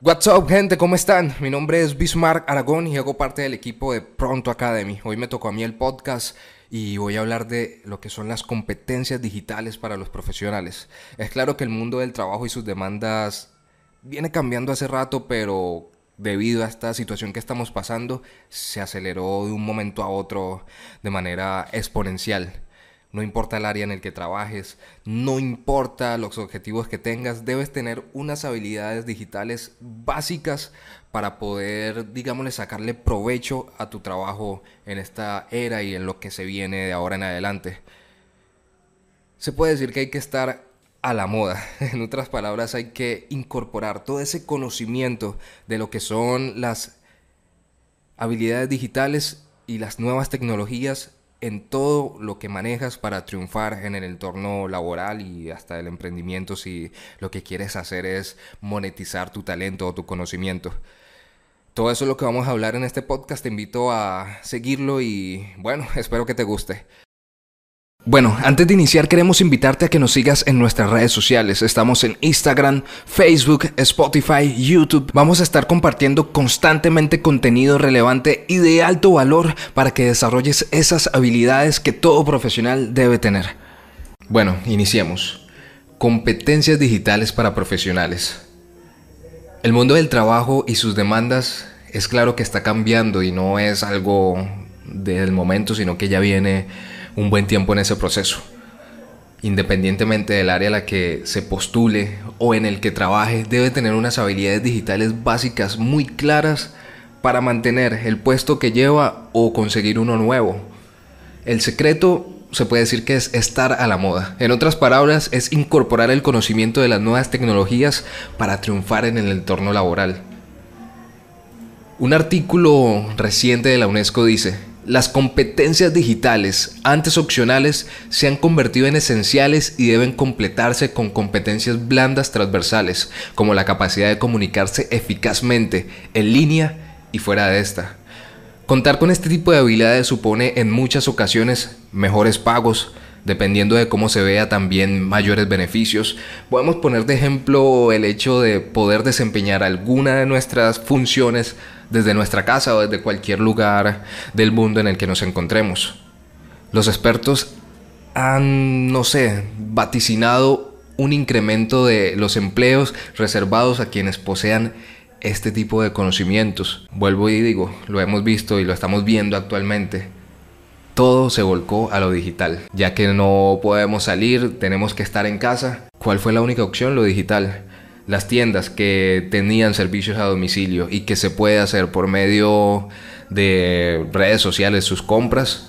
What's up, gente? ¿Cómo están? Mi nombre es Bismarck Aragón y hago parte del equipo de Pronto Academy. Hoy me tocó a mí el podcast y voy a hablar de lo que son las competencias digitales para los profesionales. Es claro que el mundo del trabajo y sus demandas viene cambiando hace rato, pero debido a esta situación que estamos pasando, se aceleró de un momento a otro de manera exponencial. No importa el área en el que trabajes, no importa los objetivos que tengas, debes tener unas habilidades digitales básicas para poder, digámosle, sacarle provecho a tu trabajo en esta era y en lo que se viene de ahora en adelante. Se puede decir que hay que estar a la moda. En otras palabras, hay que incorporar todo ese conocimiento de lo que son las habilidades digitales y las nuevas tecnologías en todo lo que manejas para triunfar en el entorno laboral y hasta el emprendimiento si lo que quieres hacer es monetizar tu talento o tu conocimiento. Todo eso es lo que vamos a hablar en este podcast. Te invito a seguirlo y bueno, espero que te guste. Bueno, antes de iniciar queremos invitarte a que nos sigas en nuestras redes sociales. Estamos en Instagram, Facebook, Spotify, YouTube. Vamos a estar compartiendo constantemente contenido relevante y de alto valor para que desarrolles esas habilidades que todo profesional debe tener. Bueno, iniciemos. Competencias digitales para profesionales. El mundo del trabajo y sus demandas es claro que está cambiando y no es algo del momento, sino que ya viene un buen tiempo en ese proceso. Independientemente del área a la que se postule o en el que trabaje, debe tener unas habilidades digitales básicas muy claras para mantener el puesto que lleva o conseguir uno nuevo. El secreto se puede decir que es estar a la moda. En otras palabras, es incorporar el conocimiento de las nuevas tecnologías para triunfar en el entorno laboral. Un artículo reciente de la UNESCO dice, las competencias digitales, antes opcionales, se han convertido en esenciales y deben completarse con competencias blandas transversales, como la capacidad de comunicarse eficazmente en línea y fuera de esta. Contar con este tipo de habilidades supone en muchas ocasiones mejores pagos, dependiendo de cómo se vea también mayores beneficios. Podemos poner de ejemplo el hecho de poder desempeñar alguna de nuestras funciones desde nuestra casa o desde cualquier lugar del mundo en el que nos encontremos. Los expertos han, no sé, vaticinado un incremento de los empleos reservados a quienes posean este tipo de conocimientos. Vuelvo y digo, lo hemos visto y lo estamos viendo actualmente. Todo se volcó a lo digital, ya que no podemos salir, tenemos que estar en casa. ¿Cuál fue la única opción? Lo digital las tiendas que tenían servicios a domicilio y que se puede hacer por medio de redes sociales sus compras,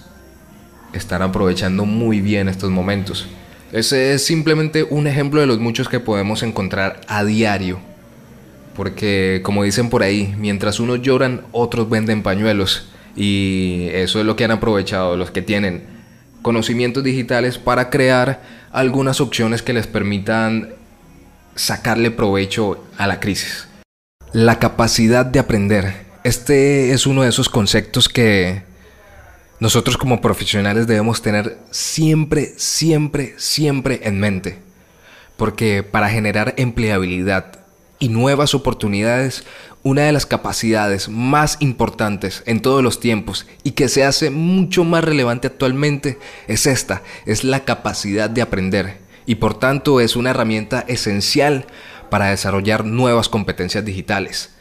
están aprovechando muy bien estos momentos. Ese es simplemente un ejemplo de los muchos que podemos encontrar a diario. Porque como dicen por ahí, mientras unos lloran, otros venden pañuelos. Y eso es lo que han aprovechado los que tienen conocimientos digitales para crear algunas opciones que les permitan sacarle provecho a la crisis. La capacidad de aprender. Este es uno de esos conceptos que nosotros como profesionales debemos tener siempre, siempre, siempre en mente. Porque para generar empleabilidad y nuevas oportunidades, una de las capacidades más importantes en todos los tiempos y que se hace mucho más relevante actualmente es esta, es la capacidad de aprender y por tanto es una herramienta esencial para desarrollar nuevas competencias digitales.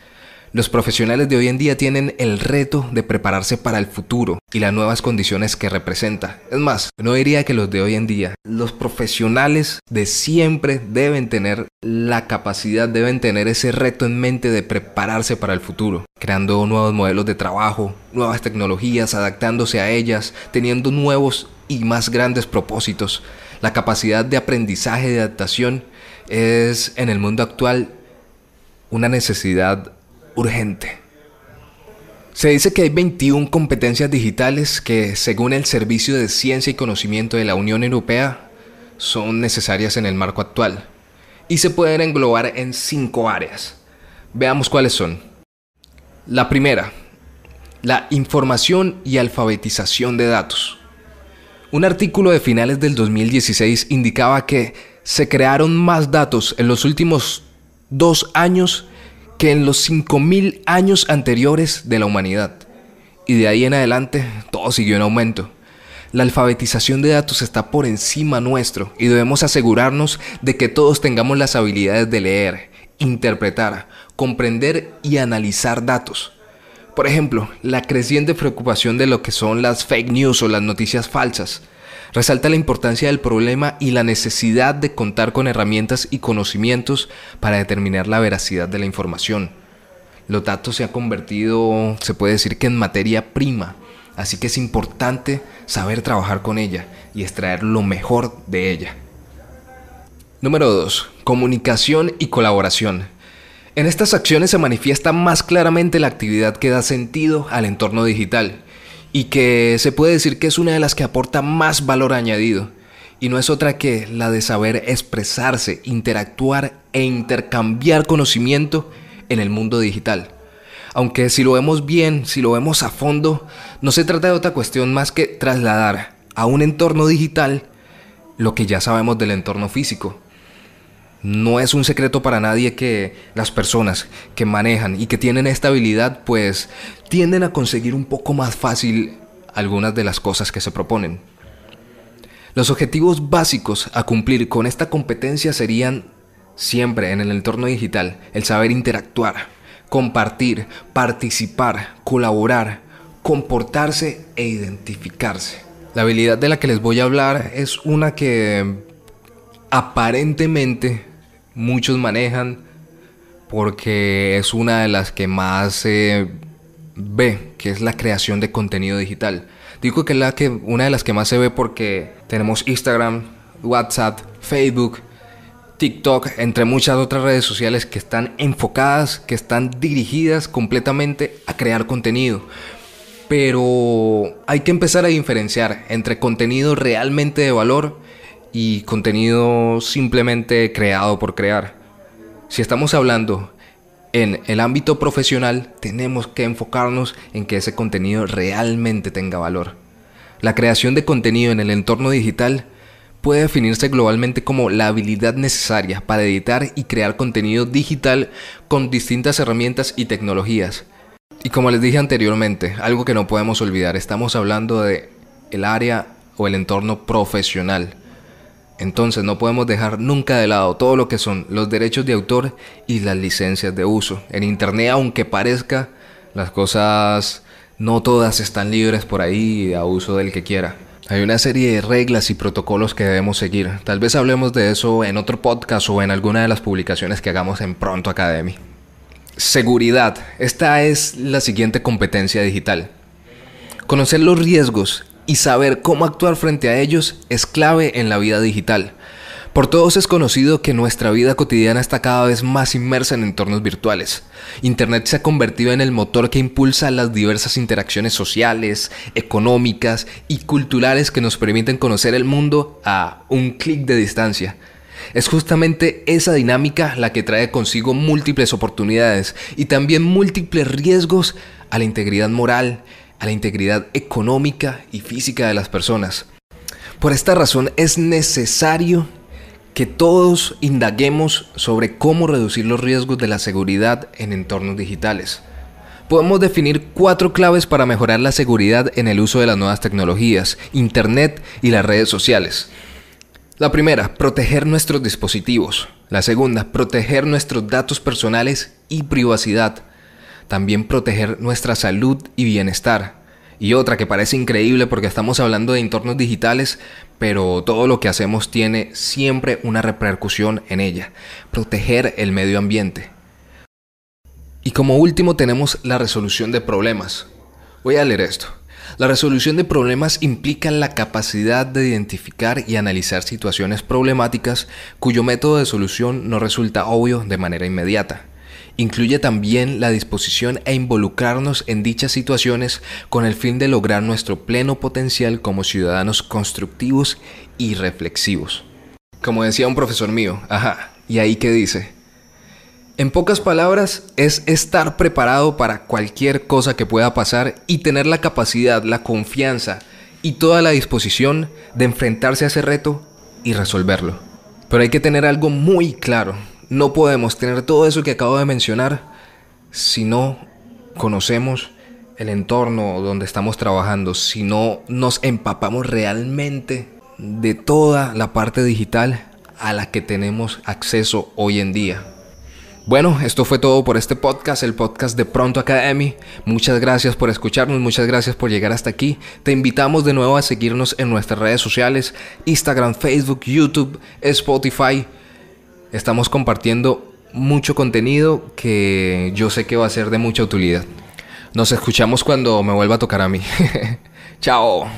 Los profesionales de hoy en día tienen el reto de prepararse para el futuro y las nuevas condiciones que representa. Es más, no diría que los de hoy en día, los profesionales de siempre deben tener la capacidad, deben tener ese reto en mente de prepararse para el futuro, creando nuevos modelos de trabajo, nuevas tecnologías, adaptándose a ellas, teniendo nuevos y más grandes propósitos la capacidad de aprendizaje y adaptación es en el mundo actual una necesidad urgente. Se dice que hay 21 competencias digitales que, según el Servicio de Ciencia y Conocimiento de la Unión Europea, son necesarias en el marco actual y se pueden englobar en cinco áreas. Veamos cuáles son. La primera, la información y alfabetización de datos. Un artículo de finales del 2016 indicaba que se crearon más datos en los últimos dos años que en los 5.000 años anteriores de la humanidad. Y de ahí en adelante todo siguió en aumento. La alfabetización de datos está por encima nuestro y debemos asegurarnos de que todos tengamos las habilidades de leer, interpretar, comprender y analizar datos. Por ejemplo, la creciente preocupación de lo que son las fake news o las noticias falsas resalta la importancia del problema y la necesidad de contar con herramientas y conocimientos para determinar la veracidad de la información. Los datos se han convertido, se puede decir en materia prima Así que es importante saber trabajar con ella y extraer lo mejor de ella. Número 2. Comunicación y colaboración. En estas acciones se manifiesta más claramente la actividad que da sentido al entorno digital y que se puede decir que es una de las que aporta más valor añadido y no es otra que la de saber expresarse, interactuar e intercambiar conocimiento en el mundo digital. Aunque si lo vemos bien, si lo vemos a fondo, no se trata de otra cuestión más que trasladar a un entorno digital lo que ya sabemos del entorno físico. No es un secreto para nadie que las personas que manejan y que tienen esta habilidad pues tienden a conseguir un poco más fácil algunas de las cosas que se proponen. Los objetivos básicos a cumplir con esta competencia serían siempre en el entorno digital el saber interactuar, compartir, participar, colaborar, comportarse e identificarse. La habilidad de la que les voy a hablar es una que aparentemente muchos manejan porque es una de las que más se ve, que es la creación de contenido digital. Digo que es la que, una de las que más se ve porque tenemos Instagram, WhatsApp, Facebook, TikTok, entre muchas otras redes sociales que están enfocadas, que están dirigidas completamente a crear contenido. Pero hay que empezar a diferenciar entre contenido realmente de valor y contenido simplemente creado por crear. Si estamos hablando en el ámbito profesional, tenemos que enfocarnos en que ese contenido realmente tenga valor. La creación de contenido en el entorno digital puede definirse globalmente como la habilidad necesaria para editar y crear contenido digital con distintas herramientas y tecnologías. Y como les dije anteriormente, algo que no podemos olvidar, estamos hablando de el área o el entorno profesional. Entonces no podemos dejar nunca de lado todo lo que son los derechos de autor y las licencias de uso. En internet, aunque parezca, las cosas no todas están libres por ahí a uso del que quiera. Hay una serie de reglas y protocolos que debemos seguir. Tal vez hablemos de eso en otro podcast o en alguna de las publicaciones que hagamos en Pronto Academy. Seguridad. Esta es la siguiente competencia digital. Conocer los riesgos y saber cómo actuar frente a ellos es clave en la vida digital. Por todos es conocido que nuestra vida cotidiana está cada vez más inmersa en entornos virtuales. Internet se ha convertido en el motor que impulsa las diversas interacciones sociales, económicas y culturales que nos permiten conocer el mundo a un clic de distancia. Es justamente esa dinámica la que trae consigo múltiples oportunidades y también múltiples riesgos a la integridad moral, a la integridad económica y física de las personas. Por esta razón es necesario que todos indaguemos sobre cómo reducir los riesgos de la seguridad en entornos digitales. Podemos definir cuatro claves para mejorar la seguridad en el uso de las nuevas tecnologías, Internet y las redes sociales. La primera, proteger nuestros dispositivos. La segunda, proteger nuestros datos personales y privacidad. También proteger nuestra salud y bienestar. Y otra que parece increíble porque estamos hablando de entornos digitales, pero todo lo que hacemos tiene siempre una repercusión en ella. Proteger el medio ambiente. Y como último tenemos la resolución de problemas. Voy a leer esto. La resolución de problemas implica la capacidad de identificar y analizar situaciones problemáticas cuyo método de solución no resulta obvio de manera inmediata. Incluye también la disposición a involucrarnos en dichas situaciones con el fin de lograr nuestro pleno potencial como ciudadanos constructivos y reflexivos. Como decía un profesor mío, ajá, y ahí que dice, en pocas palabras, es estar preparado para cualquier cosa que pueda pasar y tener la capacidad, la confianza y toda la disposición de enfrentarse a ese reto y resolverlo. Pero hay que tener algo muy claro, no podemos tener todo eso que acabo de mencionar si no conocemos el entorno donde estamos trabajando, si no nos empapamos realmente de toda la parte digital a la que tenemos acceso hoy en día. Bueno, esto fue todo por este podcast, el podcast de Pronto Academy. Muchas gracias por escucharnos, muchas gracias por llegar hasta aquí. Te invitamos de nuevo a seguirnos en nuestras redes sociales, Instagram, Facebook, YouTube, Spotify. Estamos compartiendo mucho contenido que yo sé que va a ser de mucha utilidad. Nos escuchamos cuando me vuelva a tocar a mí. Chao.